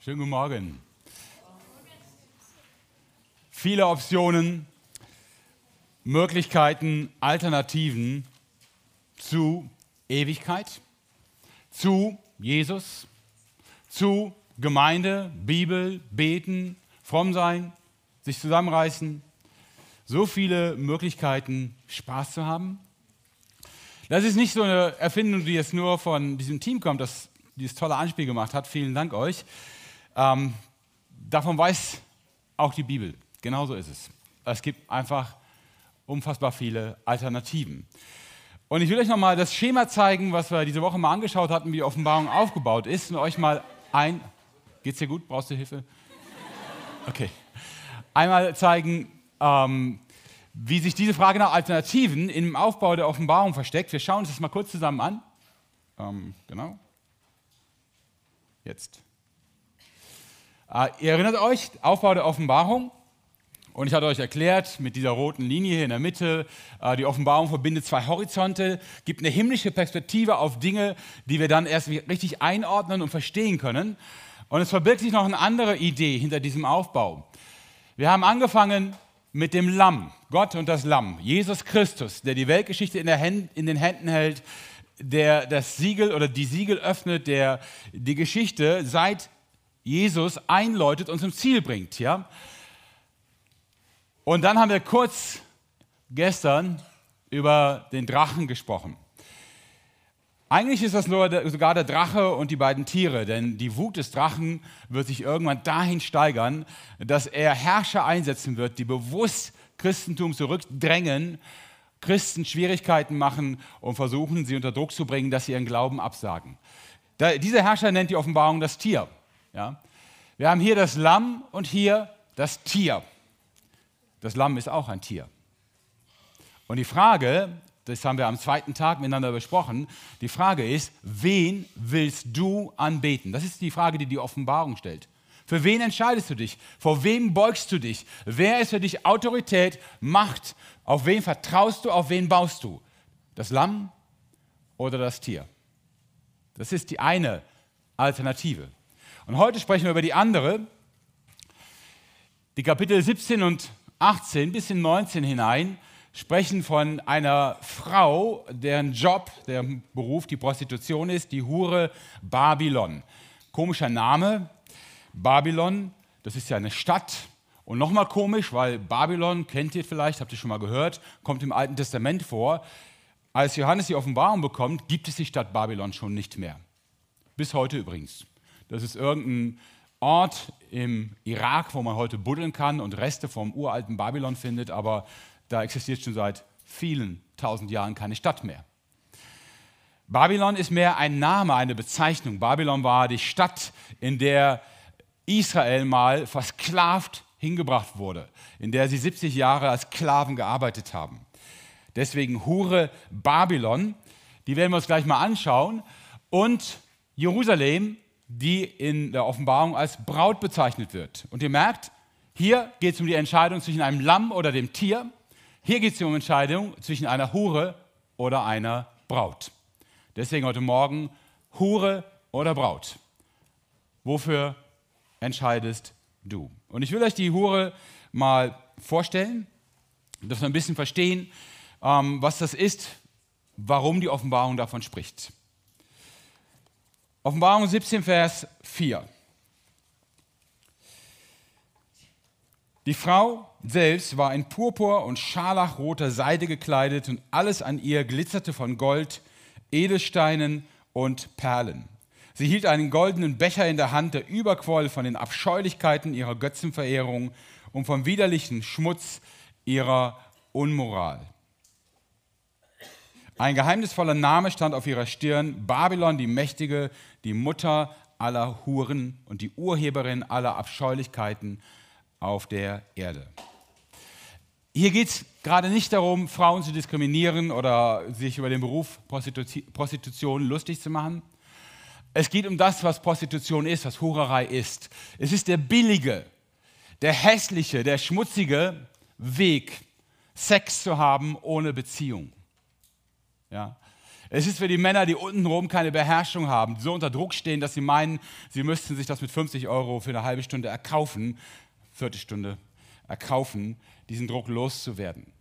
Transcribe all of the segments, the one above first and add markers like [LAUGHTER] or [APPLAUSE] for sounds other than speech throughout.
Schönen guten Morgen. Viele Optionen, Möglichkeiten, Alternativen zu Ewigkeit, zu Jesus, zu Gemeinde, Bibel, Beten, fromm sein, sich zusammenreißen. So viele Möglichkeiten, Spaß zu haben. Das ist nicht so eine Erfindung, die jetzt nur von diesem Team kommt, das dieses tolle Anspiel gemacht hat. Vielen Dank euch. Ähm, davon weiß auch die Bibel. Genauso ist es. Es gibt einfach unfassbar viele Alternativen. Und ich will euch nochmal das Schema zeigen, was wir diese Woche mal angeschaut hatten, wie die Offenbarung aufgebaut ist. Und euch mal ein. Geht's dir gut? Brauchst du Hilfe? Okay. Einmal zeigen, ähm, wie sich diese Frage nach Alternativen im Aufbau der Offenbarung versteckt. Wir schauen uns das mal kurz zusammen an. Ähm, genau. Jetzt. Äh, ihr erinnert euch, Aufbau der Offenbarung. Und ich hatte euch erklärt, mit dieser roten Linie hier in der Mitte, äh, die Offenbarung verbindet zwei Horizonte, gibt eine himmlische Perspektive auf Dinge, die wir dann erst richtig einordnen und verstehen können. Und es verbirgt sich noch eine andere Idee hinter diesem Aufbau. Wir haben angefangen mit dem Lamm, Gott und das Lamm, Jesus Christus, der die Weltgeschichte in, Händen, in den Händen hält, der das Siegel oder die Siegel öffnet, der die Geschichte seit Jesus einläutet und zum Ziel bringt. Ja? Und dann haben wir kurz gestern über den Drachen gesprochen. Eigentlich ist das nur der, sogar der Drache und die beiden Tiere, denn die Wut des Drachen wird sich irgendwann dahin steigern, dass er Herrscher einsetzen wird, die bewusst Christentum zurückdrängen Christen Schwierigkeiten machen und versuchen, sie unter Druck zu bringen, dass sie ihren Glauben absagen. Da, dieser Herrscher nennt die Offenbarung das Tier. Ja? Wir haben hier das Lamm und hier das Tier. Das Lamm ist auch ein Tier. Und die Frage, das haben wir am zweiten Tag miteinander besprochen, die Frage ist, wen willst du anbeten? Das ist die Frage, die die Offenbarung stellt. Für wen entscheidest du dich? Vor wem beugst du dich? Wer ist für dich Autorität, Macht? Auf wen vertraust du? Auf wen baust du? Das Lamm oder das Tier? Das ist die eine Alternative. Und heute sprechen wir über die andere. Die Kapitel 17 und 18 bis in 19 hinein sprechen von einer Frau, deren Job, deren Beruf die Prostitution ist, die Hure Babylon. Komischer Name, Babylon, das ist ja eine Stadt. Und nochmal komisch, weil Babylon, kennt ihr vielleicht, habt ihr schon mal gehört, kommt im Alten Testament vor. Als Johannes die Offenbarung bekommt, gibt es die Stadt Babylon schon nicht mehr. Bis heute übrigens. Das ist irgendein Ort im Irak, wo man heute buddeln kann und Reste vom uralten Babylon findet, aber da existiert schon seit vielen tausend Jahren keine Stadt mehr. Babylon ist mehr ein Name, eine Bezeichnung. Babylon war die Stadt, in der Israel mal versklavt hingebracht wurde, in der sie 70 Jahre als Sklaven gearbeitet haben. Deswegen Hure Babylon, die werden wir uns gleich mal anschauen, und Jerusalem, die in der Offenbarung als Braut bezeichnet wird. Und ihr merkt, hier geht es um die Entscheidung zwischen einem Lamm oder dem Tier. Hier geht es um die Entscheidung zwischen einer Hure oder einer Braut. Deswegen heute Morgen Hure oder Braut. Wofür entscheidest du. Und ich will euch die Hure mal vorstellen, dass wir ein bisschen verstehen, ähm, was das ist, warum die Offenbarung davon spricht. Offenbarung 17, Vers 4. Die Frau selbst war in purpur und scharlachroter Seide gekleidet und alles an ihr glitzerte von Gold, Edelsteinen und Perlen. Sie hielt einen goldenen Becher in der Hand, der überquoll von den Abscheulichkeiten ihrer Götzenverehrung und vom widerlichen Schmutz ihrer Unmoral. Ein geheimnisvoller Name stand auf ihrer Stirn, Babylon die Mächtige, die Mutter aller Huren und die Urheberin aller Abscheulichkeiten auf der Erde. Hier geht es gerade nicht darum, Frauen zu diskriminieren oder sich über den Beruf Prostitution lustig zu machen. Es geht um das, was Prostitution ist, was Hurerei ist. Es ist der billige, der hässliche, der schmutzige Weg, Sex zu haben ohne Beziehung. Ja? Es ist für die Männer, die untenrum keine Beherrschung haben, die so unter Druck stehen, dass sie meinen, sie müssten sich das mit 50 Euro für eine halbe Stunde erkaufen, Viertelstunde erkaufen, diesen Druck loszuwerden.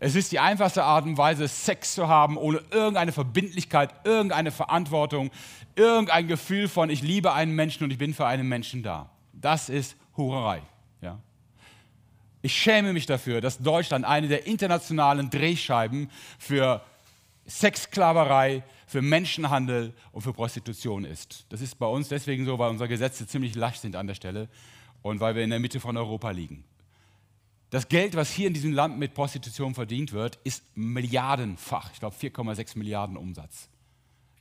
Es ist die einfachste Art und Weise, Sex zu haben, ohne irgendeine Verbindlichkeit, irgendeine Verantwortung, irgendein Gefühl von, ich liebe einen Menschen und ich bin für einen Menschen da. Das ist Hurerei. Ja? Ich schäme mich dafür, dass Deutschland eine der internationalen Drehscheiben für Sexsklaverei, für Menschenhandel und für Prostitution ist. Das ist bei uns deswegen so, weil unsere Gesetze ziemlich lasch sind an der Stelle und weil wir in der Mitte von Europa liegen. Das Geld, was hier in diesem Land mit Prostitution verdient wird, ist milliardenfach. Ich glaube 4,6 Milliarden Umsatz.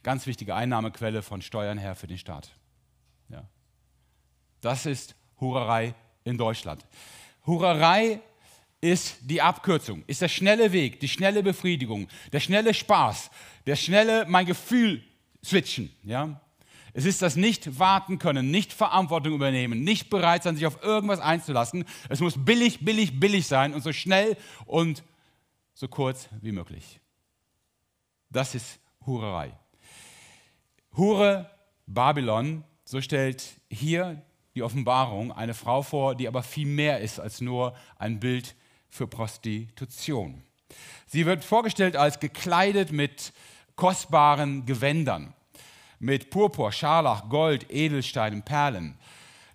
Ganz wichtige Einnahmequelle von Steuern her für den Staat. Ja. Das ist Hurerei in Deutschland. Hurerei ist die Abkürzung, ist der schnelle Weg, die schnelle Befriedigung, der schnelle Spaß, der schnelle mein Gefühl switchen. Ja? Es ist das nicht warten können, nicht Verantwortung übernehmen, nicht bereit sein, sich auf irgendwas einzulassen. Es muss billig, billig, billig sein und so schnell und so kurz wie möglich. Das ist Hurerei. Hure Babylon, so stellt hier die Offenbarung eine Frau vor, die aber viel mehr ist als nur ein Bild für Prostitution. Sie wird vorgestellt als gekleidet mit kostbaren Gewändern mit Purpur, Scharlach, Gold, Edelsteinen, Perlen.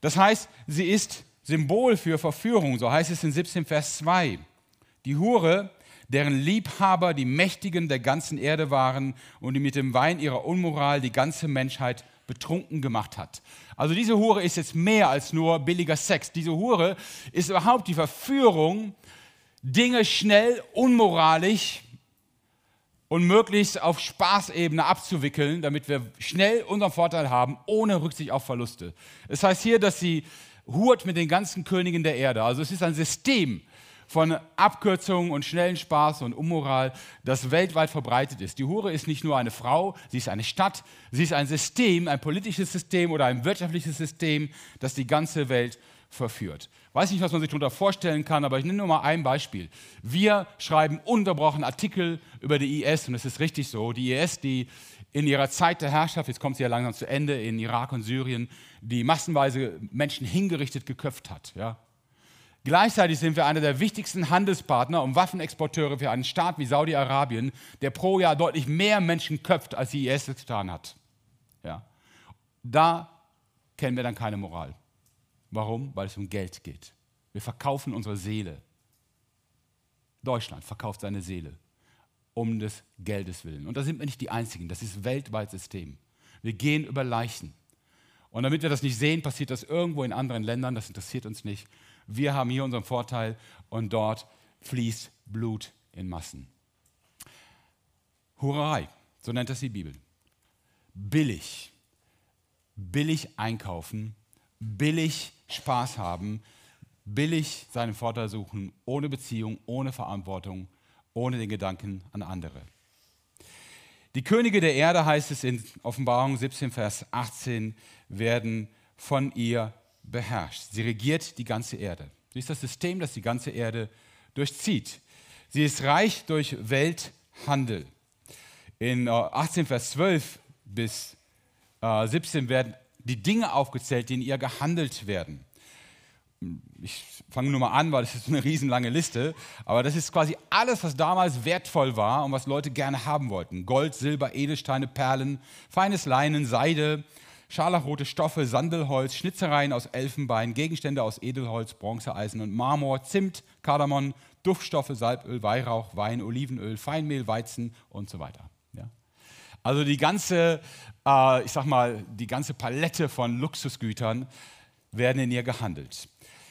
Das heißt, sie ist Symbol für Verführung, so heißt es in 17 Vers 2. Die Hure, deren Liebhaber die Mächtigen der ganzen Erde waren und die mit dem Wein ihrer Unmoral die ganze Menschheit betrunken gemacht hat. Also diese Hure ist jetzt mehr als nur billiger Sex. Diese Hure ist überhaupt die Verführung, Dinge schnell, unmoralisch und möglichst auf Spaßebene abzuwickeln, damit wir schnell unseren Vorteil haben, ohne Rücksicht auf Verluste. Es heißt hier, dass sie hurt mit den ganzen Königen der Erde. Also es ist ein System von Abkürzungen und schnellen Spaß und Unmoral, das weltweit verbreitet ist. Die Hure ist nicht nur eine Frau, sie ist eine Stadt, sie ist ein System, ein politisches System oder ein wirtschaftliches System, das die ganze Welt verführt. Weiß nicht, was man sich darunter vorstellen kann, aber ich nenne nur mal ein Beispiel. Wir schreiben unterbrochen Artikel über die IS und es ist richtig so. Die IS, die in ihrer Zeit der Herrschaft, jetzt kommt sie ja langsam zu Ende, in Irak und Syrien, die massenweise Menschen hingerichtet geköpft hat. Ja. Gleichzeitig sind wir einer der wichtigsten Handelspartner und Waffenexporteure für einen Staat wie Saudi-Arabien, der pro Jahr deutlich mehr Menschen köpft, als die IS getan hat. Ja. Da kennen wir dann keine Moral. Warum? Weil es um Geld geht. Wir verkaufen unsere Seele. Deutschland verkauft seine Seele um des Geldes willen. Und da sind wir nicht die Einzigen. Das ist weltweit System. Wir gehen über Leichen. Und damit wir das nicht sehen, passiert das irgendwo in anderen Ländern. Das interessiert uns nicht. Wir haben hier unseren Vorteil und dort fließt Blut in Massen. Hurerei, so nennt das die Bibel. Billig. Billig einkaufen billig Spaß haben, billig seinen Vorteil suchen, ohne Beziehung, ohne Verantwortung, ohne den Gedanken an andere. Die Könige der Erde, heißt es in Offenbarung 17, Vers 18, werden von ihr beherrscht. Sie regiert die ganze Erde. Sie ist das System, das die ganze Erde durchzieht. Sie ist reich durch Welthandel. In 18, äh, Vers 12 bis 17 äh, werden die Dinge aufgezählt, die in ihr gehandelt werden. Ich fange nur mal an, weil das ist eine riesenlange Liste, aber das ist quasi alles, was damals wertvoll war und was Leute gerne haben wollten. Gold, Silber, Edelsteine, Perlen, feines Leinen, Seide, scharlachrote Stoffe, Sandelholz, Schnitzereien aus Elfenbein, Gegenstände aus Edelholz, Bronze, Eisen und Marmor, Zimt, Kardamom, Duftstoffe, Salböl, Weihrauch, Wein, Olivenöl, Feinmehl, Weizen und so weiter. Also die ganze, äh, ich sag mal, die ganze Palette von Luxusgütern werden in ihr gehandelt.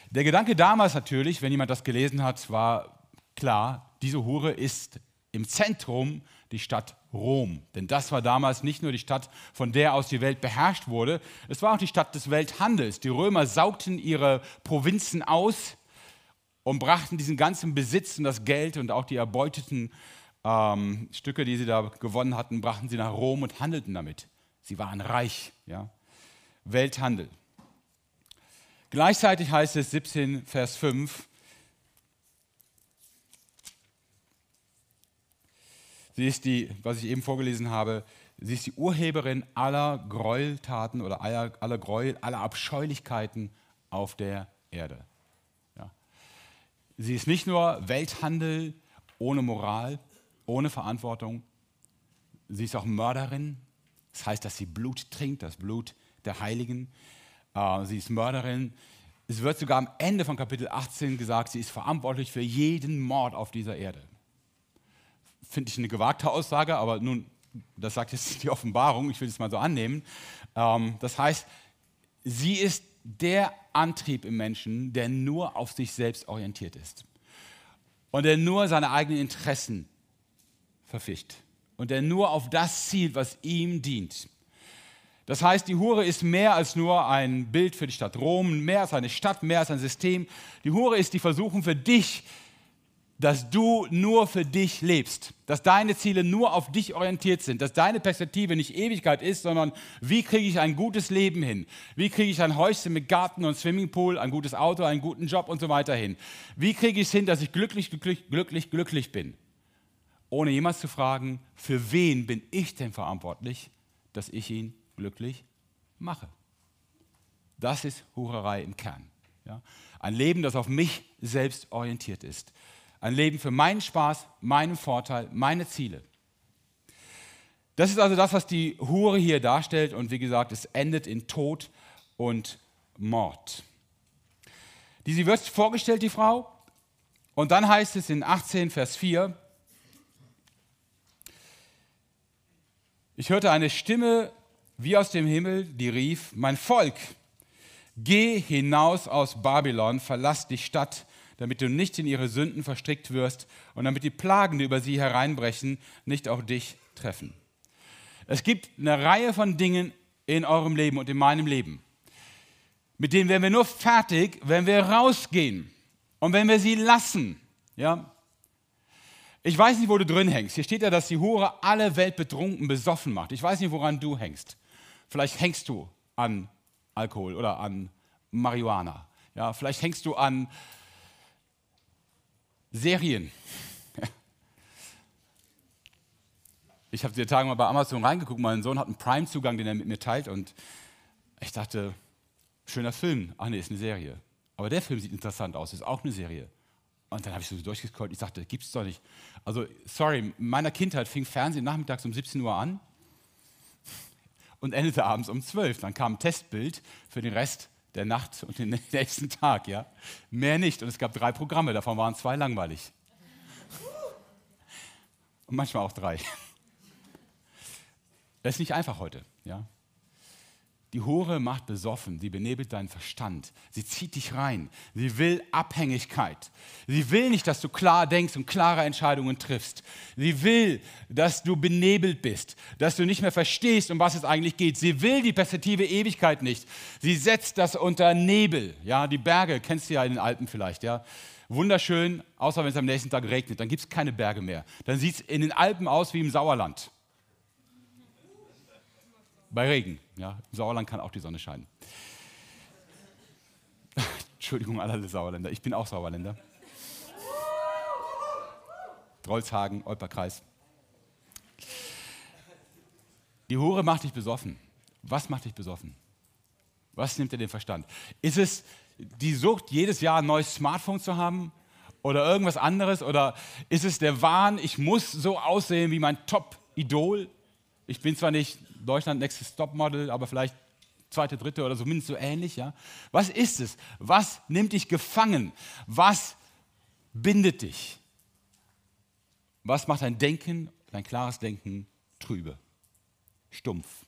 Der Gedanke damals natürlich, wenn jemand das gelesen hat, war klar, diese Hure ist im Zentrum die Stadt Rom. Denn das war damals nicht nur die Stadt, von der aus die Welt beherrscht wurde, es war auch die Stadt des Welthandels. Die Römer saugten ihre Provinzen aus und brachten diesen ganzen Besitz und das Geld und auch die erbeuteten ähm, Stücke, die sie da gewonnen hatten, brachten sie nach Rom und handelten damit. Sie waren reich. Ja? Welthandel. Gleichzeitig heißt es 17, Vers 5, Sie ist die, was ich eben vorgelesen habe, sie ist die Urheberin aller Gräueltaten oder aller, aller Gräuel, aller Abscheulichkeiten auf der Erde. Ja. Sie ist nicht nur Welthandel ohne Moral, ohne Verantwortung, sie ist auch Mörderin. Das heißt, dass sie Blut trinkt, das Blut der Heiligen. Äh, sie ist Mörderin. Es wird sogar am Ende von Kapitel 18 gesagt, sie ist verantwortlich für jeden Mord auf dieser Erde. Finde ich eine gewagte Aussage, aber nun, das sagt jetzt die Offenbarung, ich will es mal so annehmen. Ähm, das heißt, sie ist der Antrieb im Menschen, der nur auf sich selbst orientiert ist und der nur seine eigenen Interessen verficht und der nur auf das zielt, was ihm dient. Das heißt, die Hure ist mehr als nur ein Bild für die Stadt Rom, mehr als eine Stadt, mehr als ein System. Die Hure ist die Versuchung für dich, dass du nur für dich lebst, dass deine Ziele nur auf dich orientiert sind, dass deine Perspektive nicht Ewigkeit ist, sondern wie kriege ich ein gutes Leben hin? Wie kriege ich ein Häuschen mit Garten und Swimmingpool, ein gutes Auto, einen guten Job und so weiter hin? Wie kriege ich es hin, dass ich glücklich, glücklich, glücklich, glücklich bin? Ohne jemals zu fragen, für wen bin ich denn verantwortlich, dass ich ihn glücklich mache? Das ist Hurerei im Kern. Ja? Ein Leben, das auf mich selbst orientiert ist. Ein Leben für meinen Spaß, meinen Vorteil, meine Ziele. Das ist also das, was die Hure hier darstellt. Und wie gesagt, es endet in Tod und Mord. Die, sie wird vorgestellt, die Frau. Und dann heißt es in 18, Vers 4, ich hörte eine Stimme wie aus dem Himmel, die rief, mein Volk, geh hinaus aus Babylon, verlass die Stadt, damit du nicht in ihre Sünden verstrickt wirst und damit die Plagen, die über sie hereinbrechen, nicht auch dich treffen. Es gibt eine Reihe von Dingen in eurem Leben und in meinem Leben, mit denen werden wir nur fertig, wenn wir rausgehen und wenn wir sie lassen. Ja? Ich weiß nicht, wo du drin hängst. Hier steht ja, dass die Hure alle Welt betrunken, besoffen macht. Ich weiß nicht, woran du hängst. Vielleicht hängst du an Alkohol oder an Marihuana. Ja, vielleicht hängst du an Serien. [LAUGHS] Ich habe die Tage mal bei Amazon reingeguckt. Mein Sohn hat einen Prime-Zugang, den er mit mir teilt. Und ich dachte, schöner Film. Ach nee, ist eine Serie. Aber der Film sieht interessant aus, ist auch eine Serie. Und dann habe ich so durchgescrollt. Ich dachte, gibt's doch nicht. Also, sorry, in meiner Kindheit fing Fernsehen nachmittags um 17 Uhr an und endete abends um 12. Dann kam ein Testbild für den Rest der Nacht und den [LAUGHS] nächsten Tag, ja. Mehr nicht. Und es gab drei Programme, davon waren zwei langweilig. Und manchmal auch drei. [LAUGHS] Das ist nicht einfach heute, ja. Die Hure macht besoffen, sie benebelt deinen Verstand, sie zieht dich rein, sie will Abhängigkeit. Sie will nicht, dass du klar denkst und klare Entscheidungen triffst. Sie will, dass du benebelt bist, dass du nicht mehr verstehst, um was es eigentlich geht. Sie will die Perspektive Ewigkeit nicht. Sie setzt das unter Nebel. Ja, die Berge kennst du ja in den Alpen vielleicht, ja. Wunderschön, außer wenn es am nächsten Tag regnet, dann gibt es keine Berge mehr. Dann sieht es in den Alpen aus wie im Sauerland. Bei Regen. Ja, Im Sauerland kann auch die Sonne scheinen. [LAUGHS] Entschuldigung, alle Sauerländer. Ich bin auch Sauerländer. Drolshagen, Olperkreis. Die Hure macht dich besoffen. Was macht dich besoffen? Was nimmt dir den Verstand? Ist es die Sucht, jedes Jahr ein neues Smartphone zu haben? Oder irgendwas anderes? Oder ist es der Wahn, ich muss so aussehen wie mein Top-Idol? Ich bin zwar nicht Deutschland Next Topmodel, aber vielleicht zweite, dritte oder so mindestens so ähnlich. Ja? Was ist es? Was nimmt dich gefangen? Was bindet dich? Was macht dein Denken, dein klares Denken trübe, stumpf?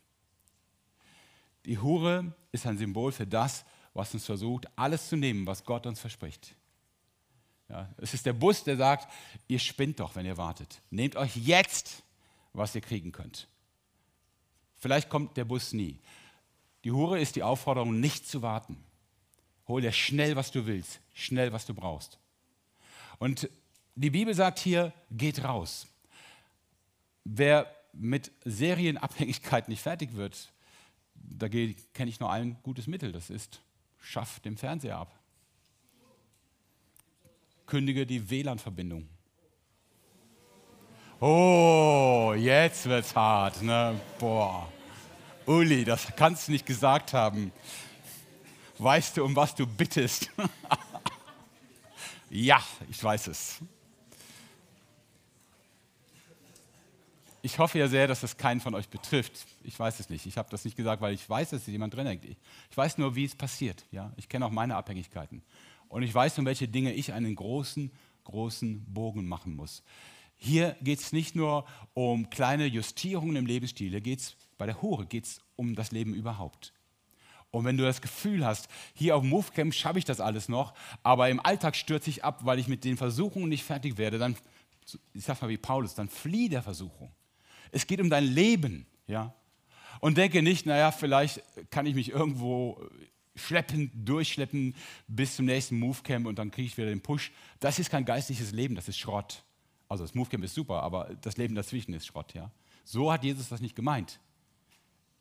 Die Hure ist ein Symbol für das, was uns versucht, alles zu nehmen, was Gott uns verspricht. Ja, es ist der Bus, der sagt, ihr spinnt doch, wenn ihr wartet. Nehmt euch jetzt, was ihr kriegen könnt. Vielleicht kommt der Bus nie. Die Hure ist die Aufforderung, nicht zu warten. Hol dir schnell, was du willst, schnell, was du brauchst. Und die Bibel sagt hier, geht raus. Wer mit Serienabhängigkeit nicht fertig wird, da kenne ich nur ein gutes Mittel, das ist, schaff den Fernseher ab. Kündige die WLAN-Verbindung. Oh, jetzt wird's hart. Ne? Boah. Uli, das kannst du nicht gesagt haben. Weißt du, um was du bittest? [LAUGHS] ja, ich weiß es. Ich hoffe ja sehr, dass das keinen von euch betrifft. Ich weiß es nicht. Ich habe das nicht gesagt, weil ich weiß, dass jemand drin hängt. Ich weiß nur, wie es passiert. Ja? Ich kenne auch meine Abhängigkeiten. Und ich weiß, um welche Dinge ich einen großen, großen Bogen machen muss. Hier geht es nicht nur um kleine Justierungen im Lebensstil, hier geht es bei der Hure geht es um das Leben überhaupt. Und wenn du das Gefühl hast, hier auf dem Movecamp schaffe ich das alles noch, aber im Alltag stürze ich ab, weil ich mit den Versuchungen nicht fertig werde, dann, ich sag mal wie Paulus, dann flieh der Versuchung. Es geht um dein Leben, ja. Und denke nicht, naja, vielleicht kann ich mich irgendwo schleppen, durchschleppen bis zum nächsten Movecamp und dann kriege ich wieder den Push. Das ist kein geistliches Leben, das ist Schrott. Also das Movecamp ist super, aber das Leben dazwischen ist Schrott, ja. So hat Jesus das nicht gemeint.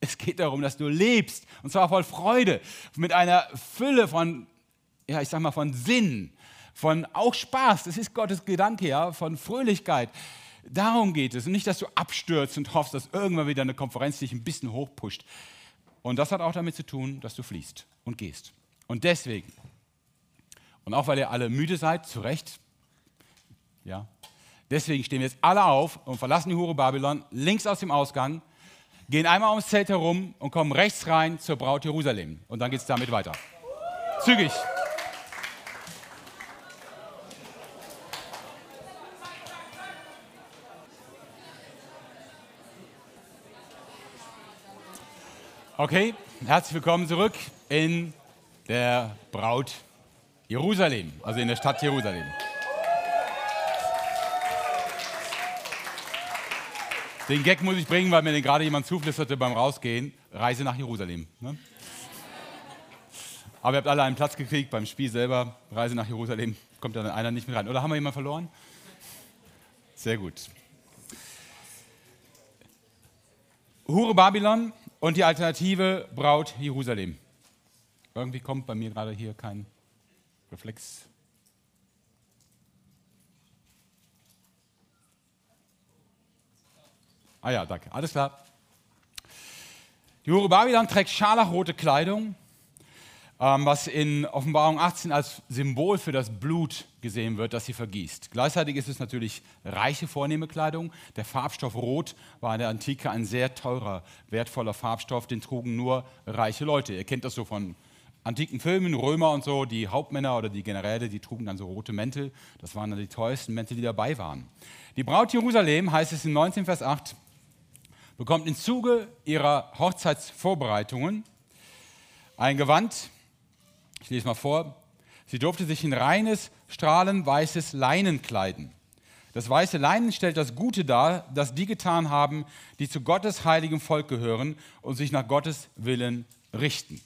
Es geht darum, dass du lebst und zwar voll Freude, mit einer Fülle von, ja, ich sag mal, von Sinn, von auch Spaß. Das ist Gottes Gedanke, ja, von Fröhlichkeit. Darum geht es und nicht, dass du abstürzt und hoffst, dass irgendwann wieder eine Konferenz dich ein bisschen hochpusht. Und das hat auch damit zu tun, dass du fließt und gehst. Und deswegen, und auch weil ihr alle müde seid, zu Recht, ja, deswegen stehen wir jetzt alle auf und verlassen die Hure Babylon links aus dem Ausgang, gehen einmal ums Zelt herum und kommen rechts rein zur Braut Jerusalem. Und dann geht es damit weiter. Zügig. Okay, herzlich willkommen zurück in der Braut Jerusalem, also in der Stadt Jerusalem. Den Gag muss ich bringen, weil mir den gerade jemand zuflüsterte beim Rausgehen. Reise nach Jerusalem. Ne? Aber ihr habt alle einen Platz gekriegt beim Spiel selber. Reise nach Jerusalem. Kommt dann einer nicht mehr rein. Oder haben wir jemanden verloren? Sehr gut. Hure Babylon und die Alternative Braut Jerusalem. Irgendwie kommt bei mir gerade hier kein Reflex. Ah ja, danke. Alles klar. Die Hure Babylon trägt scharlachrote Kleidung, ähm, was in Offenbarung 18 als Symbol für das Blut gesehen wird, das sie vergießt. Gleichzeitig ist es natürlich reiche, vornehme Kleidung. Der Farbstoff Rot war in der Antike ein sehr teurer, wertvoller Farbstoff, den trugen nur reiche Leute. Ihr kennt das so von antiken Filmen, Römer und so, die Hauptmänner oder die Generäle, die trugen dann so rote Mäntel. Das waren dann die teuersten Mäntel, die dabei waren. Die Braut Jerusalem, heißt es in 19 Vers 8, bekommt im Zuge ihrer Hochzeitsvorbereitungen ein Gewand, ich lese mal vor. Sie durfte sich in reines, strahlenweißes Leinen kleiden. Das weiße Leinen stellt das Gute dar, das die getan haben, die zu Gottes heiligem Volk gehören und sich nach Gottes Willen richten.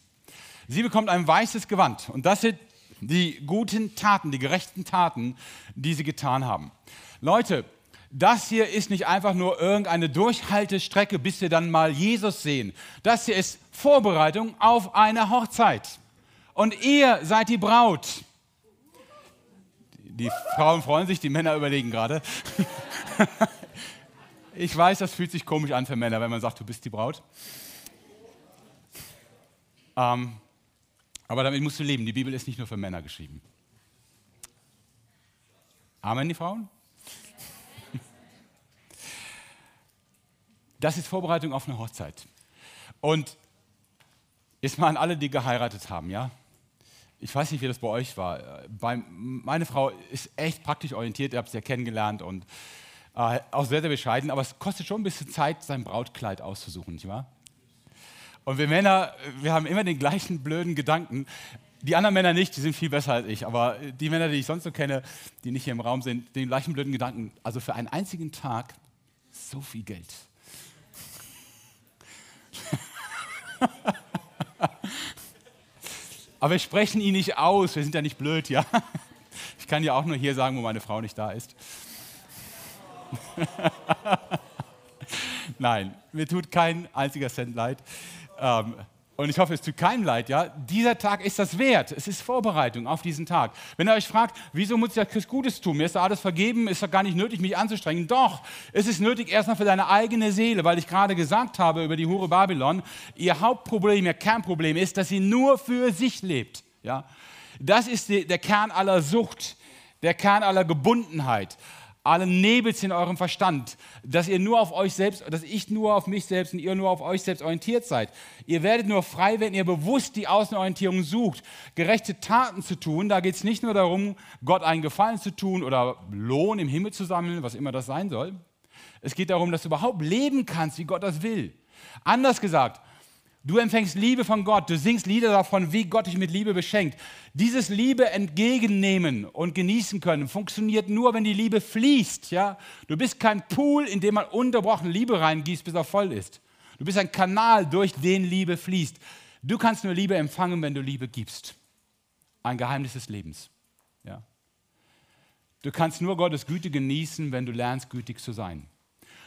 Sie bekommt ein weißes Gewand und das sind die guten Taten, die gerechten Taten, die sie getan haben. Leute, das hier ist nicht einfach nur irgendeine Durchhaltestrecke, bis wir dann mal Jesus sehen. Das hier ist Vorbereitung auf eine Hochzeit und ihr seid die Braut. Die Frauen freuen sich, die Männer überlegen gerade. [LAUGHS] Ich weiß, das fühlt sich komisch an für Männer, wenn man sagt, du bist die Braut. Ähm, aber damit musst du leben. Die Bibel ist nicht nur für Männer geschrieben. Amen, die Frauen? Das ist Vorbereitung auf eine Hochzeit. Und jetzt mal an alle, die geheiratet haben, ja? ich weiß nicht, wie das bei euch war. Bei, meine Frau ist echt praktisch orientiert, ihr habt sie ja kennengelernt und äh, auch sehr, sehr bescheiden, aber es kostet schon ein bisschen Zeit, sein Brautkleid auszusuchen, nicht wahr? Und wir Männer, wir haben immer den gleichen blöden Gedanken. Die anderen Männer nicht, die sind viel besser als ich, aber die Männer, die ich sonst so kenne, die nicht hier im Raum sind, den gleichen blöden Gedanken. Also für einen einzigen Tag so viel Geld. Aber wir sprechen ihn nicht aus, wir sind ja nicht blöd, ja. [LAUGHS] Ich kann ja auch nur hier sagen, wo meine Frau nicht da ist. [LAUGHS] Nein, mir tut kein einziger Cent leid. Ähm, und ich hoffe, es tut keinem leid, ja, dieser Tag ist das wert. Es ist Vorbereitung auf diesen Tag. Wenn ihr euch fragt, wieso muss ich das Gutes tun? Mir ist alles vergeben, ist doch gar nicht nötig, mich anzustrengen. Doch, es ist nötig erstmal für deine eigene Seele, weil ich gerade gesagt habe über die Hure Babylon, ihr Hauptproblem, ihr Kernproblem ist, dass sie nur für sich lebt. Ja? Das ist der Kern aller Sucht, der Kern aller Gebundenheit allen Nebels in eurem Verstand, dass ihr nur auf euch selbst, dass ich nur auf mich selbst und ihr nur auf euch selbst orientiert seid. Ihr werdet nur frei, wenn ihr bewusst die Außenorientierung sucht, gerechte Taten zu tun. Da geht es nicht nur darum, Gott einen Gefallen zu tun oder Lohn im Himmel zu sammeln, was immer das sein soll. Es geht darum, dass du überhaupt leben kannst, wie Gott das will. Anders gesagt, Du empfängst Liebe von Gott, du singst Lieder davon, wie Gott dich mit Liebe beschenkt. Dieses Liebe entgegennehmen und genießen können funktioniert nur, wenn die Liebe fließt. Ja? Du bist kein Pool, in dem man unterbrochen Liebe reingießt, bis er voll ist. Du bist ein Kanal, durch den Liebe fließt. Du kannst nur Liebe empfangen, wenn du Liebe gibst. Ein Geheimnis des Lebens. Ja? Du kannst nur Gottes Güte genießen, wenn du lernst, gütig zu sein.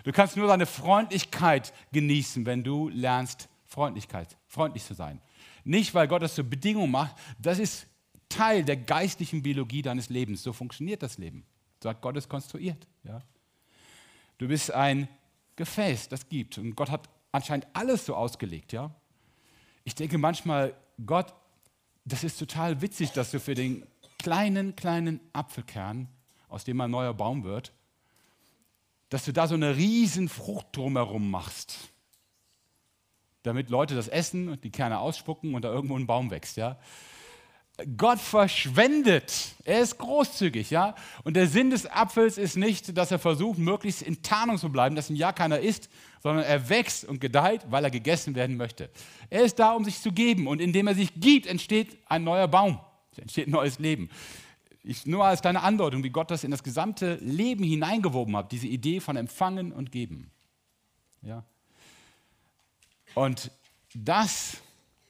Du kannst nur seine Freundlichkeit genießen, wenn du lernst, Freundlichkeit, freundlich zu sein. Nicht, weil Gott das zur Bedingung macht, das ist Teil der geistlichen Biologie deines Lebens. So funktioniert das Leben. So hat Gott es konstruiert. Ja? Du bist ein Gefäß, das gibt. Und Gott hat anscheinend alles so ausgelegt. Ja? Ich denke manchmal, Gott, das ist total witzig, dass du für den kleinen, kleinen Apfelkern, aus dem ein neuer Baum wird, dass du da so eine riesen Frucht drumherum machst damit Leute das essen und die Kerne ausspucken und da irgendwo ein Baum wächst. Ja? Gott verschwendet. Er ist großzügig, ja. Und der Sinn des Apfels ist nicht, dass er versucht, möglichst in Tarnung zu bleiben, dass ein Jahr keiner isst, sondern er wächst und gedeiht, weil er gegessen werden möchte. Er ist da, um sich zu geben. Und indem er sich gibt, entsteht ein neuer Baum. Es entsteht ein neues Leben. Ich, nur als kleine Andeutung, wie Gott das in das gesamte Leben hineingewoben hat, diese Idee von Empfangen und Geben. Ja. Und das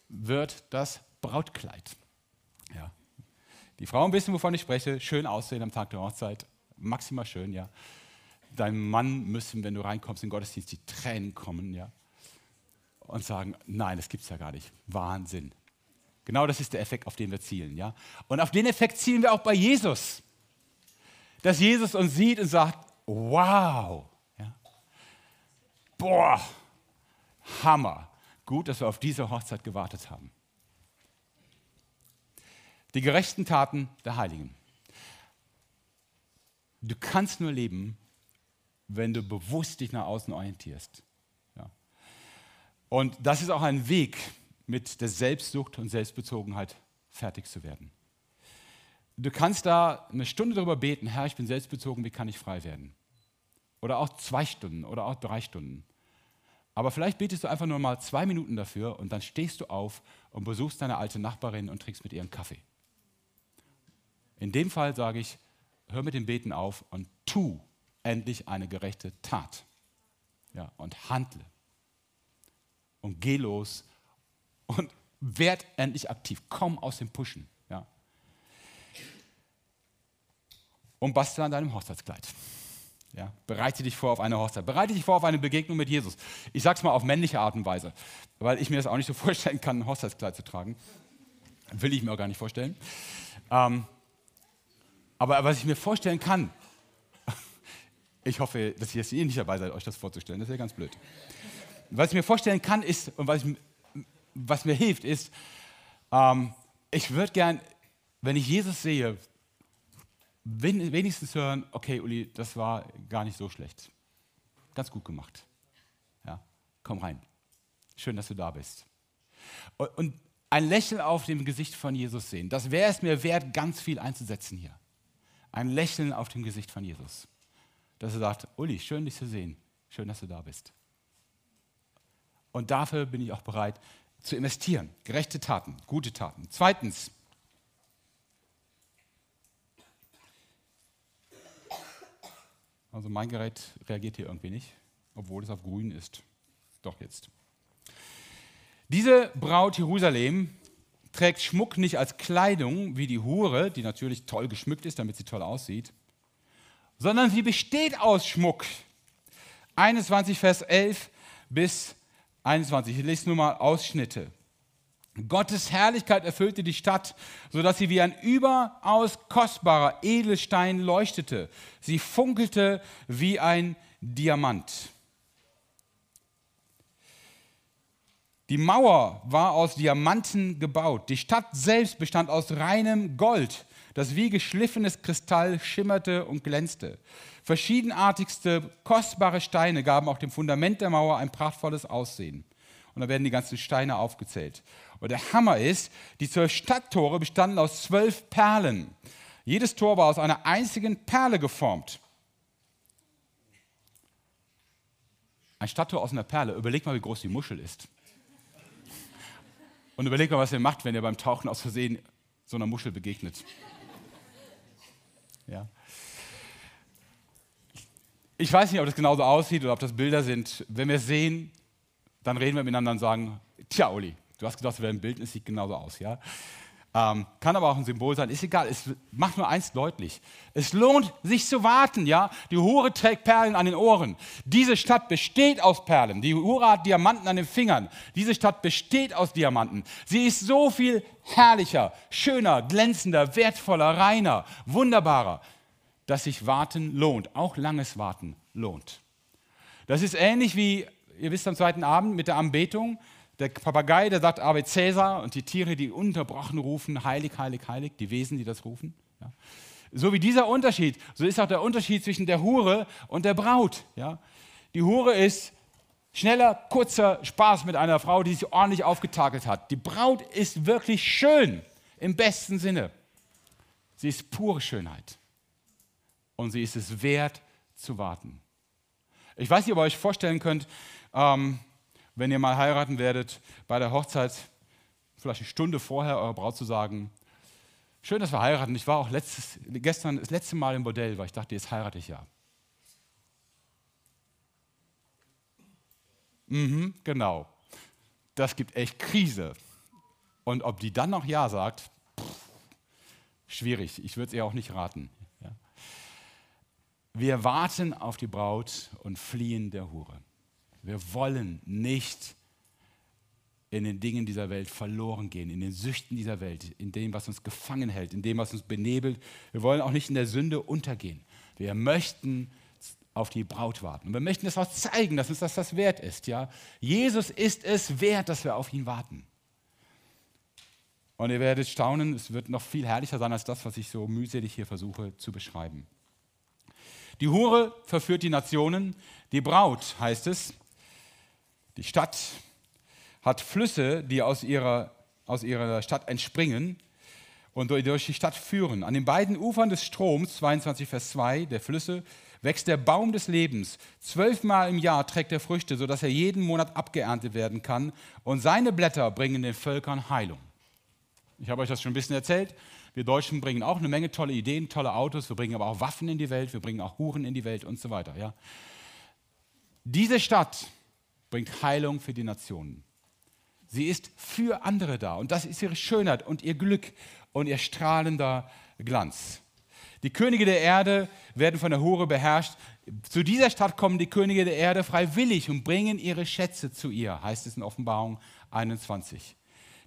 wird das Brautkleid. Ja. Die Frauen wissen, wovon ich spreche. Schön aussehen am Tag der Hochzeit. Maximal schön, ja. Deinem Mann müssen, wenn du reinkommst in den Gottesdienst, die Tränen kommen, ja. Und sagen, nein, das gibt es ja gar nicht. Wahnsinn. Genau das ist der Effekt, auf den wir zielen, ja. Und auf den Effekt zielen wir auch bei Jesus. Dass Jesus uns sieht und sagt, wow, ja. boah, Hammer. Gut, dass wir auf diese Hochzeit gewartet haben. Die gerechten Taten der Heiligen. Du kannst nur leben, wenn du bewusst dich nach außen orientierst. Ja. Und das ist auch ein Weg, mit der Selbstsucht und Selbstbezogenheit fertig zu werden. Du kannst da eine Stunde darüber beten, Herr, ich bin selbstbezogen, wie kann ich frei werden? Oder auch zwei Stunden oder auch drei Stunden. Aber vielleicht betest du einfach nur mal zwei Minuten dafür und dann stehst du auf und besuchst deine alte Nachbarin und trinkst mit ihr einen Kaffee. In dem Fall sage ich, hör mit dem Beten auf und tu endlich eine gerechte Tat. Ja, und handle. Und geh los und werd endlich aktiv. Komm aus dem Pushen. Ja. Und bastel an deinem Hochzeitskleid. Ja, bereite dich vor auf eine Hochzeit. Bereite dich vor auf eine Begegnung mit Jesus. Ich sage es mal auf männliche Art und Weise, weil ich mir das auch nicht so [LAUGHS] vorstellen kann, ein Hochzeitskleid zu tragen. Will ich mir auch gar nicht vorstellen. Ähm, aber was ich mir vorstellen kann, [LAUGHS] ich hoffe, dass ihr jetzt eh nicht dabei seid, euch das vorzustellen, das ist ja ganz blöd. Was ich mir vorstellen kann, ist, und was, ich, was mir hilft, ist, ähm, ich würde gern, wenn ich Jesus sehe, wenigstens hören, okay, Uli, das war gar nicht so schlecht. Ganz gut gemacht. Ja, komm rein. Schön, dass du da bist. Und ein Lächeln auf dem Gesicht von Jesus sehen, das wäre es mir wert, ganz viel einzusetzen hier. Ein Lächeln auf dem Gesicht von Jesus. Dass er sagt, Uli, schön dich zu sehen. Schön, dass du da bist. Und dafür bin ich auch bereit zu investieren. Gerechte Taten, gute Taten. Zweitens, Also mein Gerät reagiert hier irgendwie nicht, obwohl es auf grün ist. Doch jetzt. Diese Braut Jerusalem trägt Schmuck nicht als Kleidung wie die Hure, die natürlich toll geschmückt ist, damit sie toll aussieht, sondern sie besteht aus Schmuck. 21 Vers 11 bis 21. Ich lese nur mal Ausschnitte. Gottes Herrlichkeit erfüllte die Stadt, sodass sie wie ein überaus kostbarer Edelstein leuchtete. Sie funkelte wie ein Diamant. Die Mauer war aus Diamanten gebaut. Die Stadt selbst bestand aus reinem Gold, das wie geschliffenes Kristall schimmerte und glänzte. Verschiedenartigste kostbare Steine gaben auch dem Fundament der Mauer ein prachtvolles Aussehen. Und da werden die ganzen Steine aufgezählt. Und der Hammer ist, die zwölf Stadttore bestanden aus zwölf Perlen. Jedes Tor war aus einer einzigen Perle geformt. Ein Stadttor aus einer Perle. Überleg mal, wie groß die Muschel ist. Und überleg mal, was ihr macht, wenn ihr beim Tauchen aus Versehen so einer Muschel begegnet. Ja. Ich weiß nicht, ob das genauso aussieht oder ob das Bilder sind. Wenn wir sehen, dann reden wir miteinander und sagen, tja, Uli, du hast gedacht, es wäre ein Bild, es sieht genauso aus. Ja? Ähm, kann aber auch ein Symbol sein, ist egal, es macht nur eins deutlich. Es lohnt sich zu warten, ja. Die Hure trägt Perlen an den Ohren. Diese Stadt besteht aus Perlen. Die Hure hat Diamanten an den Fingern. Diese Stadt besteht aus Diamanten. Sie ist so viel herrlicher, schöner, glänzender, wertvoller, reiner, wunderbarer, dass sich Warten lohnt. Auch langes Warten lohnt. Das ist ähnlich wie ihr wisst am zweiten Abend mit der Anbetung, der Papagei, der sagt Ave Cäsar und die Tiere, die unterbrochen rufen, heilig, heilig, heilig, die Wesen, die das rufen. Ja. So wie dieser Unterschied, so ist auch der Unterschied zwischen der Hure und der Braut. Ja. Die Hure ist schneller, kurzer Spaß mit einer Frau, die sich ordentlich aufgetakelt hat. Die Braut ist wirklich schön, im besten Sinne. Sie ist pure Schönheit. Und sie ist es wert zu warten. Ich weiß nicht, ob ihr euch vorstellen könnt, ähm, wenn ihr mal heiraten werdet, bei der Hochzeit vielleicht eine Stunde vorher eurer Braut zu sagen, schön, dass wir heiraten. Ich war auch letztes, gestern das letzte Mal im Bordell, weil ich dachte, jetzt heirate ich ja. Mhm, genau. Das gibt echt Krise. Und ob die dann noch Ja sagt, pff, schwierig. Ich würde es ihr auch nicht raten. Wir warten auf die Braut und fliehen der Hure. Wir wollen nicht in den Dingen dieser Welt verloren gehen, in den Süchten dieser Welt, in dem, was uns gefangen hält, in dem, was uns benebelt. Wir wollen auch nicht in der Sünde untergehen. Wir möchten auf die Braut warten. Und wir möchten es auch zeigen, dass uns das das wert ist. Ja? Jesus ist es wert, dass wir auf ihn warten. Und ihr werdet staunen, es wird noch viel herrlicher sein als das, was ich so mühselig hier versuche zu beschreiben. Die Hure verführt die Nationen, die Braut, heißt es, die Stadt hat Flüsse, die aus ihrer, aus ihrer Stadt entspringen und durch die Stadt führen. An den beiden Ufern des Stroms, 22 Vers 2, der Flüsse, wächst der Baum des Lebens. Zwölfmal im Jahr trägt er Früchte, sodass er jeden Monat abgeerntet werden kann. Und seine Blätter bringen den Völkern Heilung. Ich habe euch das schon ein bisschen erzählt. Wir Deutschen bringen auch eine Menge tolle Ideen, tolle Autos. Wir bringen aber auch Waffen in die Welt. Wir bringen auch Huren in die Welt und so weiter. Ja? Diese Stadt bringt Heilung für die Nationen. Sie ist für andere da und das ist ihre Schönheit und ihr Glück und ihr strahlender Glanz. Die Könige der Erde werden von der Hure beherrscht. Zu dieser Stadt kommen die Könige der Erde freiwillig und bringen ihre Schätze zu ihr, heißt es in Offenbarung 21.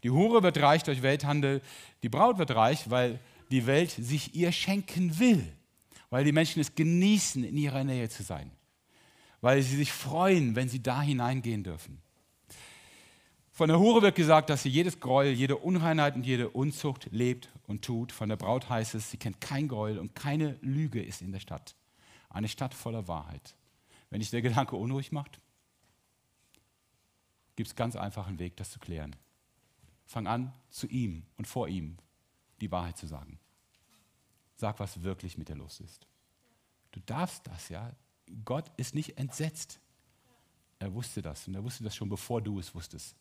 Die Hure wird reich durch Welthandel, die Braut wird reich, weil die Welt sich ihr schenken will, weil die Menschen es genießen, in ihrer Nähe zu sein weil sie sich freuen, wenn sie da hineingehen dürfen. Von der Hure wird gesagt, dass sie jedes Gräuel, jede Unreinheit und jede Unzucht lebt und tut. Von der Braut heißt es, sie kennt kein Gräuel und keine Lüge ist in der Stadt. Eine Stadt voller Wahrheit. Wenn dich der Gedanke unruhig macht, gibt es ganz einfach einen Weg, das zu klären. Fang an, zu ihm und vor ihm die Wahrheit zu sagen. Sag, was wirklich mit dir los ist. Du darfst das, ja. Gott ist nicht entsetzt. Er wusste das und er wusste das schon, bevor du es wusstest.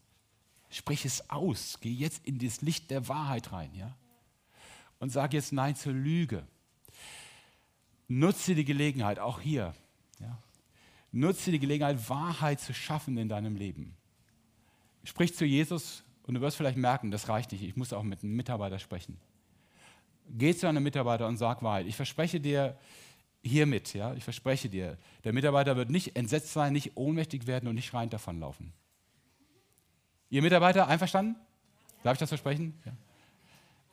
Sprich es aus, geh jetzt in das Licht der Wahrheit rein, ja? Und sag jetzt Nein zur Lüge. Nutze die Gelegenheit, auch hier, ja? Nutze die Gelegenheit, Wahrheit zu schaffen in deinem Leben. Sprich zu Jesus und du wirst vielleicht merken, das reicht nicht, ich muss auch mit einem Mitarbeiter sprechen. Geh zu einem Mitarbeiter und sag Wahrheit. Ich verspreche dir, hiermit, ja, ich verspreche dir, der Mitarbeiter wird nicht entsetzt sein, nicht ohnmächtig werden und nicht schreiend davonlaufen. Ihr Mitarbeiter, einverstanden? Darf ich das versprechen? Ja.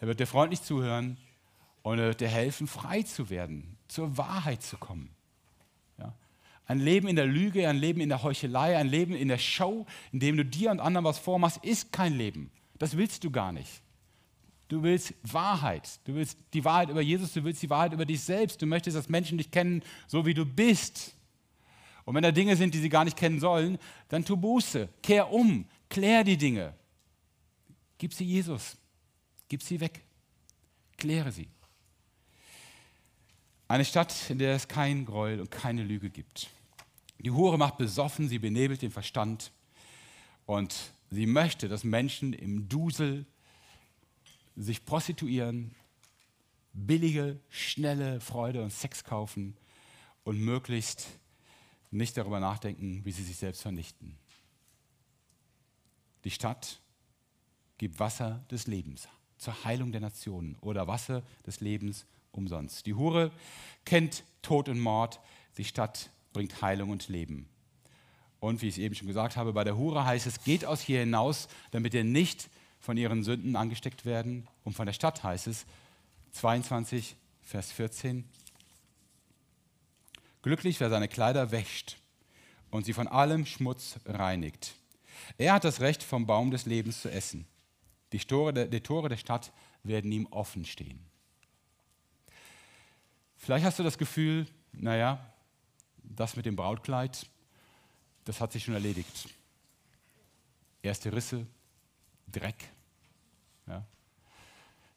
Er wird dir freundlich zuhören und er wird dir helfen, frei zu werden, zur Wahrheit zu kommen. Ja. Ein Leben in der Lüge, ein Leben in der Heuchelei, ein Leben in der Show, in dem du dir und anderen was vormachst, ist kein Leben. Das willst du gar nicht. Du willst Wahrheit. Du willst die Wahrheit über Jesus, du willst die Wahrheit über dich selbst. Du möchtest, dass Menschen dich kennen, so wie du bist. Und wenn da Dinge sind, die sie gar nicht kennen sollen, dann tu Buße, kehr um, klär die Dinge. Gib sie Jesus, gib sie weg, kläre sie. Eine Stadt, in der es kein Gräuel und keine Lüge gibt. Die Hure macht besoffen, sie benebelt den Verstand und sie möchte, dass Menschen im Dusel sich prostituieren, billige, schnelle Freude und Sex kaufen und möglichst nicht darüber nachdenken, wie sie sich selbst vernichten. Die Stadt gibt Wasser des Lebens zur Heilung der Nationen oder Wasser des Lebens umsonst. Die Hure kennt Tod und Mord, die Stadt bringt Heilung und Leben. Und wie ich es eben schon gesagt habe, bei der Hure heißt es, geht aus hier hinaus, damit ihr nicht von ihren Sünden angesteckt werden. Und von der Stadt heißt es, 22, Vers 14, Glücklich, wer seine Kleider wäscht und sie von allem Schmutz reinigt. Er hat das Recht, vom Baum des Lebens zu essen. Die Tore der, die Tore der Stadt werden ihm offen stehen. Vielleicht hast du das Gefühl, naja, das mit dem Brautkleid, das hat sich schon erledigt. Erste Risse, Dreck. Ja.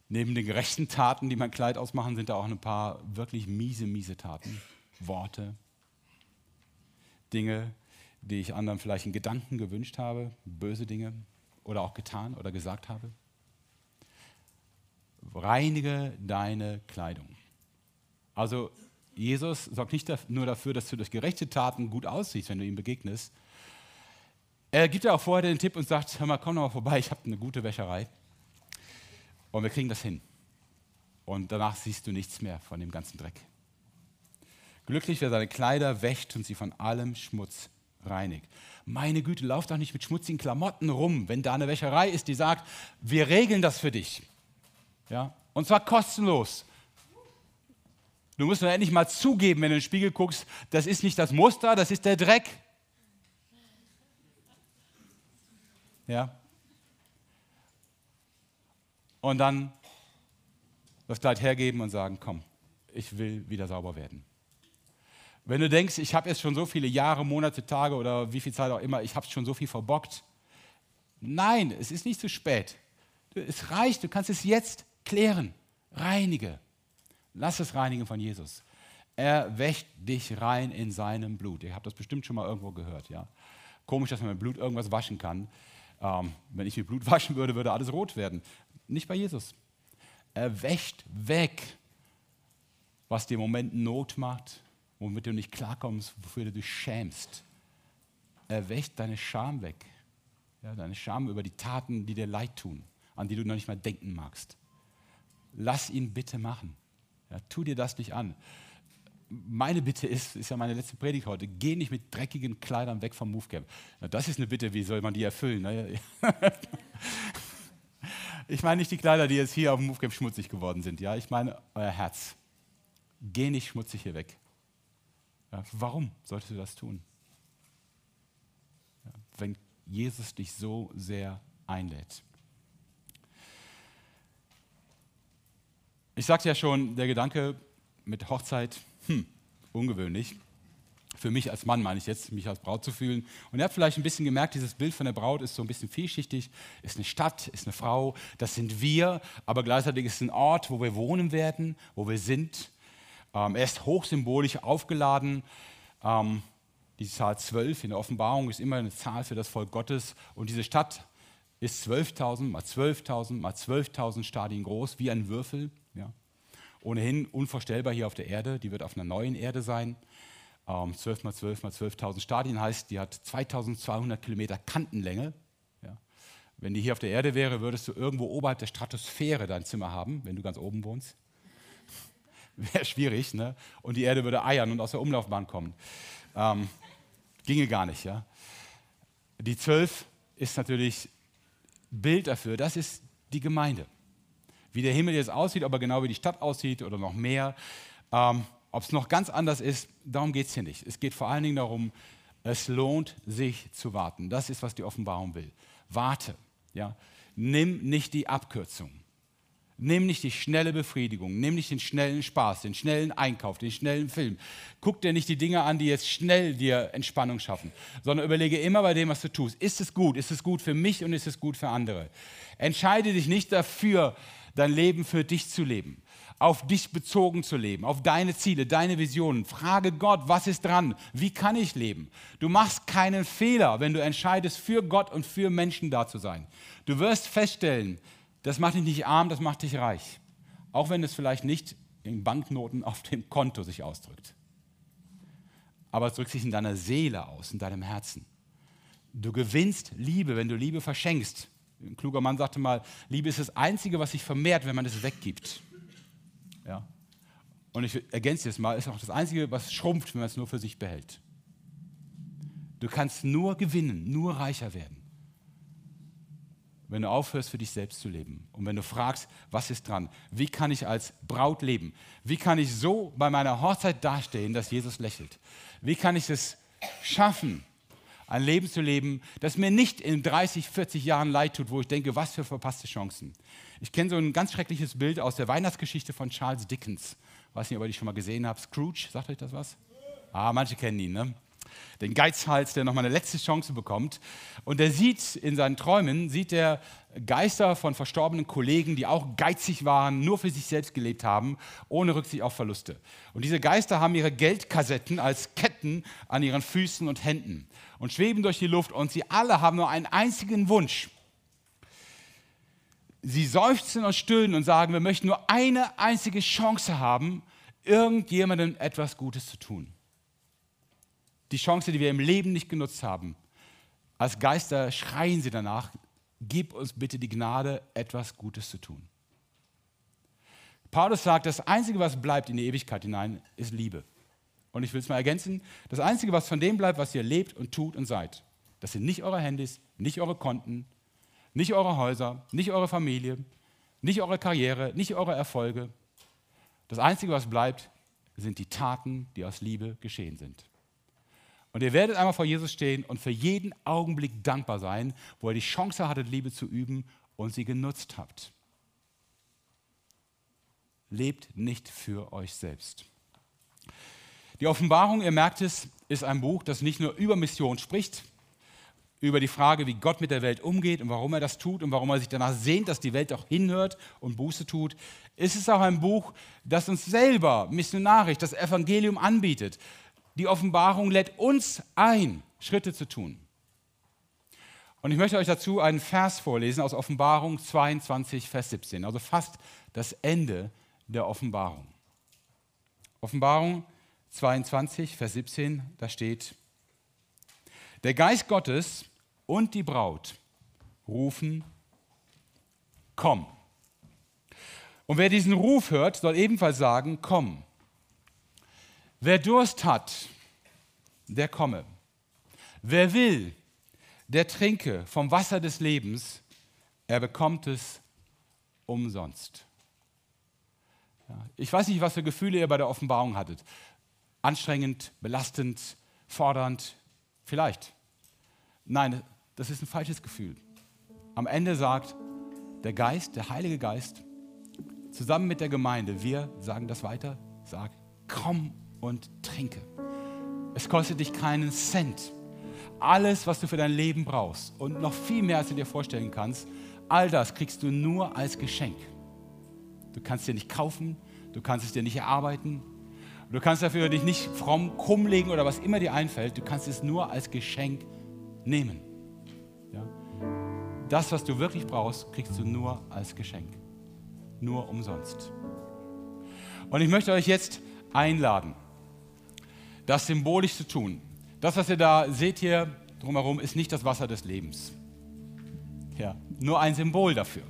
Neben den gerechten Taten, die mein Kleid ausmachen, sind da auch ein paar wirklich miese, miese Taten. Worte, Dinge, die ich anderen vielleicht in Gedanken gewünscht habe, böse Dinge oder auch getan oder gesagt habe. Reinige deine Kleidung. Also Jesus sorgt nicht nur dafür, dass du durch gerechte Taten gut aussiehst, wenn du ihm begegnest. Er gibt dir auch vorher den Tipp und sagt, hör mal, komm doch mal vorbei, ich habe eine gute Wäscherei. Und wir kriegen das hin. Und danach siehst du nichts mehr von dem ganzen Dreck. Glücklich, wer seine Kleider wäscht und sie von allem Schmutz reinigt. Meine Güte, lauf doch nicht mit schmutzigen Klamotten rum, wenn da eine Wäscherei ist, die sagt, wir regeln das für dich. Ja? Und zwar kostenlos. Du musst nur endlich mal zugeben, wenn du in den Spiegel guckst, das ist nicht das Muster, das ist der Dreck. Ja? Und dann das Kleid hergeben und sagen, komm, ich will wieder sauber werden. Wenn du denkst, ich habe jetzt schon so viele Jahre, Monate, Tage oder wie viel Zeit auch immer, ich habe schon so viel verbockt. Nein, es ist nicht zu spät. Es reicht, du kannst es jetzt klären. Reinige. Lass es reinigen von Jesus. Er wäscht dich rein in seinem Blut. Ihr habt das bestimmt schon mal irgendwo gehört. Ja? Komisch, dass man mit Blut irgendwas waschen kann. Ähm, wenn ich mit Blut [LAUGHS] waschen würde, würde alles rot werden. Nicht bei Jesus. Er wäscht weg, was dir im Moment Not macht, womit du nicht klarkommst, wofür du dich schämst. Er wäscht deine Scham weg. Ja, deine Scham über die Taten, die dir leid tun, an die du noch nicht mal denken magst. Lass ihn bitte machen. Ja, tu dir das nicht an. Meine Bitte ist, ist ja meine letzte Predigt heute, geh nicht mit dreckigen Kleidern weg vom Movecamp. Ja, das ist eine Bitte, wie soll man die erfüllen? Ne? [LAUGHS] ich meine nicht die Kleider, die jetzt hier auf dem Movecamp schmutzig geworden sind. Ja? Ich meine euer Herz. Geh nicht schmutzig hier weg. Ja, warum solltest du das tun? Ja, wenn Jesus dich so sehr einlädt. Ich sagte ja schon, der Gedanke mit Hochzeit, hm, ungewöhnlich. Für mich als Mann meine ich jetzt, mich als Braut zu fühlen. Und ihr habt vielleicht ein bisschen gemerkt, dieses Bild von der Braut ist so ein bisschen vielschichtig. Ist eine Stadt, ist eine Frau, das sind wir, aber gleichzeitig ist es ein Ort, wo wir wohnen werden, wo wir sind. Ähm, er ist hochsymbolisch aufgeladen. Ähm, die Zahl 12 in der Offenbarung ist immer eine Zahl für das Volk Gottes. Und diese Stadt ist 12.000 mal 12.000 mal 12.000 Stadien groß, wie ein Würfel. Ja. Ohnehin unvorstellbar hier auf der Erde. Die wird auf einer neuen Erde sein. Ähm, 12 mal 12 mal 12.000 Stadien heißt, die hat 2.200 Kilometer Kantenlänge. Ja. Wenn die hier auf der Erde wäre, würdest du irgendwo oberhalb der Stratosphäre dein Zimmer haben, wenn du ganz oben wohnst. [LAUGHS] Wäre schwierig, ne? Und die Erde würde eiern und aus der Umlaufbahn kommen. Ähm, ginge gar nicht, ja. Die zwölf ist natürlich Bild dafür, das ist die Gemeinde. Wie der Himmel jetzt aussieht, ob er genau wie die Stadt aussieht oder noch mehr, ähm, ob es noch ganz anders ist, darum geht es hier nicht. Es geht vor allen Dingen darum, es lohnt sich zu warten. Das ist, was die Offenbarung will. Warte. Ja? Nimm nicht die Abkürzung. Nimm nicht die schnelle Befriedigung, nimm nicht den schnellen Spaß, den schnellen Einkauf, den schnellen Film. Guck dir nicht die Dinge an, die jetzt schnell dir Entspannung schaffen, sondern überlege immer bei dem, was du tust. Ist es gut? Ist es gut für mich und ist es gut für andere? Entscheide dich nicht dafür, dein Leben für dich zu leben, auf dich bezogen zu leben, auf deine Ziele, deine Visionen. Frage Gott, was ist dran? Wie kann ich leben? Du machst keinen Fehler, wenn du entscheidest, für Gott und für Menschen da zu sein. Du wirst feststellen, das macht dich nicht arm, das macht dich reich. Auch wenn es vielleicht nicht in Banknoten auf dem Konto sich ausdrückt. Aber es drückt sich in deiner Seele aus, in deinem Herzen. Du gewinnst Liebe, wenn du Liebe verschenkst. Ein kluger Mann sagte mal, Liebe ist das Einzige, was sich vermehrt, wenn man es weggibt. Ja? Und ich ergänze es mal, ist auch das Einzige, was schrumpft, wenn man es nur für sich behält. Du kannst nur gewinnen, nur reicher werden wenn du aufhörst, für dich selbst zu leben. Und wenn du fragst, was ist dran? Wie kann ich als Braut leben? Wie kann ich so bei meiner Hochzeit dastehen, dass Jesus lächelt? Wie kann ich es schaffen, ein Leben zu leben, das mir nicht in 30, 40 Jahren leid tut, wo ich denke, was für verpasste Chancen. Ich kenne so ein ganz schreckliches Bild aus der Weihnachtsgeschichte von Charles Dickens. Ich weiß nicht, ob ihr die schon mal gesehen habt. Scrooge, sagt euch das was? Ah, manche kennen ihn, ne? den Geizhals, der nochmal eine letzte Chance bekommt. Und er sieht in seinen Träumen, sieht er Geister von verstorbenen Kollegen, die auch geizig waren, nur für sich selbst gelebt haben, ohne Rücksicht auf Verluste. Und diese Geister haben ihre Geldkassetten als Ketten an ihren Füßen und Händen und schweben durch die Luft und sie alle haben nur einen einzigen Wunsch. Sie seufzen und stöhnen und sagen, wir möchten nur eine einzige Chance haben, irgendjemandem etwas Gutes zu tun die Chance, die wir im Leben nicht genutzt haben. Als Geister schreien sie danach, gib uns bitte die Gnade, etwas Gutes zu tun. Paulus sagt, das Einzige, was bleibt in die Ewigkeit hinein, ist Liebe. Und ich will es mal ergänzen, das Einzige, was von dem bleibt, was ihr lebt und tut und seid, das sind nicht eure Handys, nicht eure Konten, nicht eure Häuser, nicht eure Familie, nicht eure Karriere, nicht eure Erfolge. Das Einzige, was bleibt, sind die Taten, die aus Liebe geschehen sind. Und ihr werdet einmal vor Jesus stehen und für jeden Augenblick dankbar sein, wo ihr die Chance hattet, Liebe zu üben und sie genutzt habt. Lebt nicht für euch selbst. Die Offenbarung, ihr merkt es, ist ein Buch, das nicht nur über Mission spricht, über die Frage, wie Gott mit der Welt umgeht und warum er das tut und warum er sich danach sehnt, dass die Welt auch hinhört und Buße tut. Es ist auch ein Buch, das uns selber missionarisch das Evangelium anbietet, die Offenbarung lädt uns ein, Schritte zu tun. Und ich möchte euch dazu einen Vers vorlesen aus Offenbarung 22, Vers 17, also fast das Ende der Offenbarung. Offenbarung 22, Vers 17, da steht, der Geist Gottes und die Braut rufen, komm. Und wer diesen Ruf hört, soll ebenfalls sagen, komm. Wer Durst hat, der komme. Wer will, der trinke vom Wasser des Lebens, er bekommt es umsonst. Ich weiß nicht, was für Gefühle ihr bei der Offenbarung hattet. Anstrengend, belastend, fordernd, vielleicht. Nein, das ist ein falsches Gefühl. Am Ende sagt der Geist, der Heilige Geist, zusammen mit der Gemeinde, wir sagen das weiter, sag, komm und trinke. Es kostet dich keinen Cent. Alles, was du für dein Leben brauchst und noch viel mehr, als du dir vorstellen kannst, all das kriegst du nur als Geschenk. Du kannst dir nicht kaufen, du kannst es dir nicht erarbeiten, du kannst dafür dich nicht fromm krumm legen oder was immer dir einfällt, du kannst es nur als Geschenk nehmen. Ja? Das, was du wirklich brauchst, kriegst du nur als Geschenk. Nur umsonst. Und ich möchte euch jetzt einladen das symbolisch zu tun. Das, was ihr da seht hier drumherum, ist nicht das Wasser des Lebens. Ja, nur ein Symbol dafür.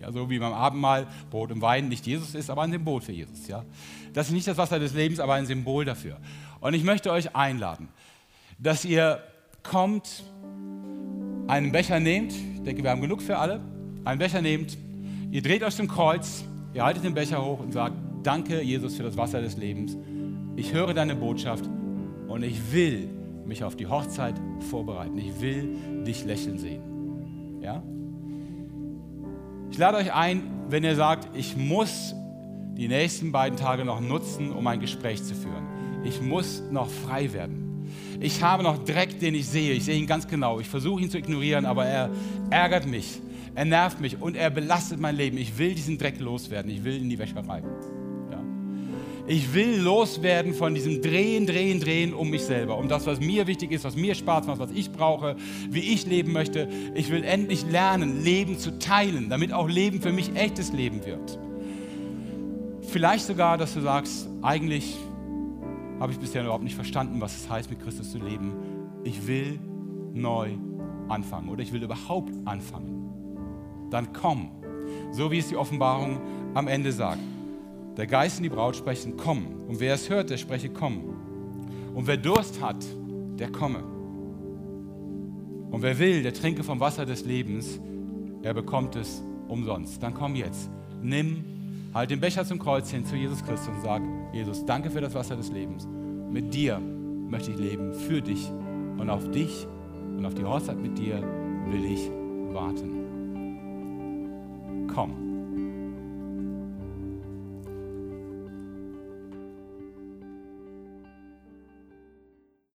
Ja, so wie beim Abendmahl Brot und Wein nicht Jesus ist, aber ein Symbol für Jesus. Ja. Das ist nicht das Wasser des Lebens, aber ein Symbol dafür. Und ich möchte euch einladen, dass ihr kommt, einen Becher nehmt, Ich denke, wir haben genug für alle. Einen Becher nehmt, ihr dreht euch zum Kreuz, ihr haltet den Becher hoch und sagt, danke Jesus für das Wasser des Lebens. Ich höre deine Botschaft und ich will mich auf die Hochzeit vorbereiten. Ich will dich lächeln sehen. Ja? Ich lade euch ein, wenn ihr sagt, ich muss die nächsten beiden Tage noch nutzen, um ein Gespräch zu führen. Ich muss noch frei werden. Ich habe noch Dreck, den ich sehe. Ich sehe ihn ganz genau. Ich versuche ihn zu ignorieren, aber er ärgert mich. Er nervt mich und er belastet mein Leben. Ich will diesen Dreck loswerden. Ich will in die Wäscherei. Ich will loswerden von diesem Drehen, Drehen, Drehen um mich selber, um das, was mir wichtig ist, was mir Spaß macht, was ich brauche, wie ich leben möchte. Ich will endlich lernen, Leben zu teilen, damit auch Leben für mich echtes Leben wird. Vielleicht sogar, dass du sagst, eigentlich habe ich bisher überhaupt nicht verstanden, was es heißt, mit Christus zu leben. Ich will neu anfangen oder ich will überhaupt anfangen. Dann komm, so wie es die Offenbarung am Ende sagt. Der Geist und die Braut sprechen, komm. Und wer es hört, der spreche, komm. Und wer Durst hat, der komme. Und wer will, der trinke vom Wasser des Lebens, er bekommt es umsonst. Dann komm jetzt, nimm, halt den Becher zum Kreuz hin zu Jesus Christus und sag, Jesus, danke für das Wasser des Lebens. Mit dir möchte ich leben, für dich und auf dich und auf die Hochzeit mit dir will ich warten. Komm.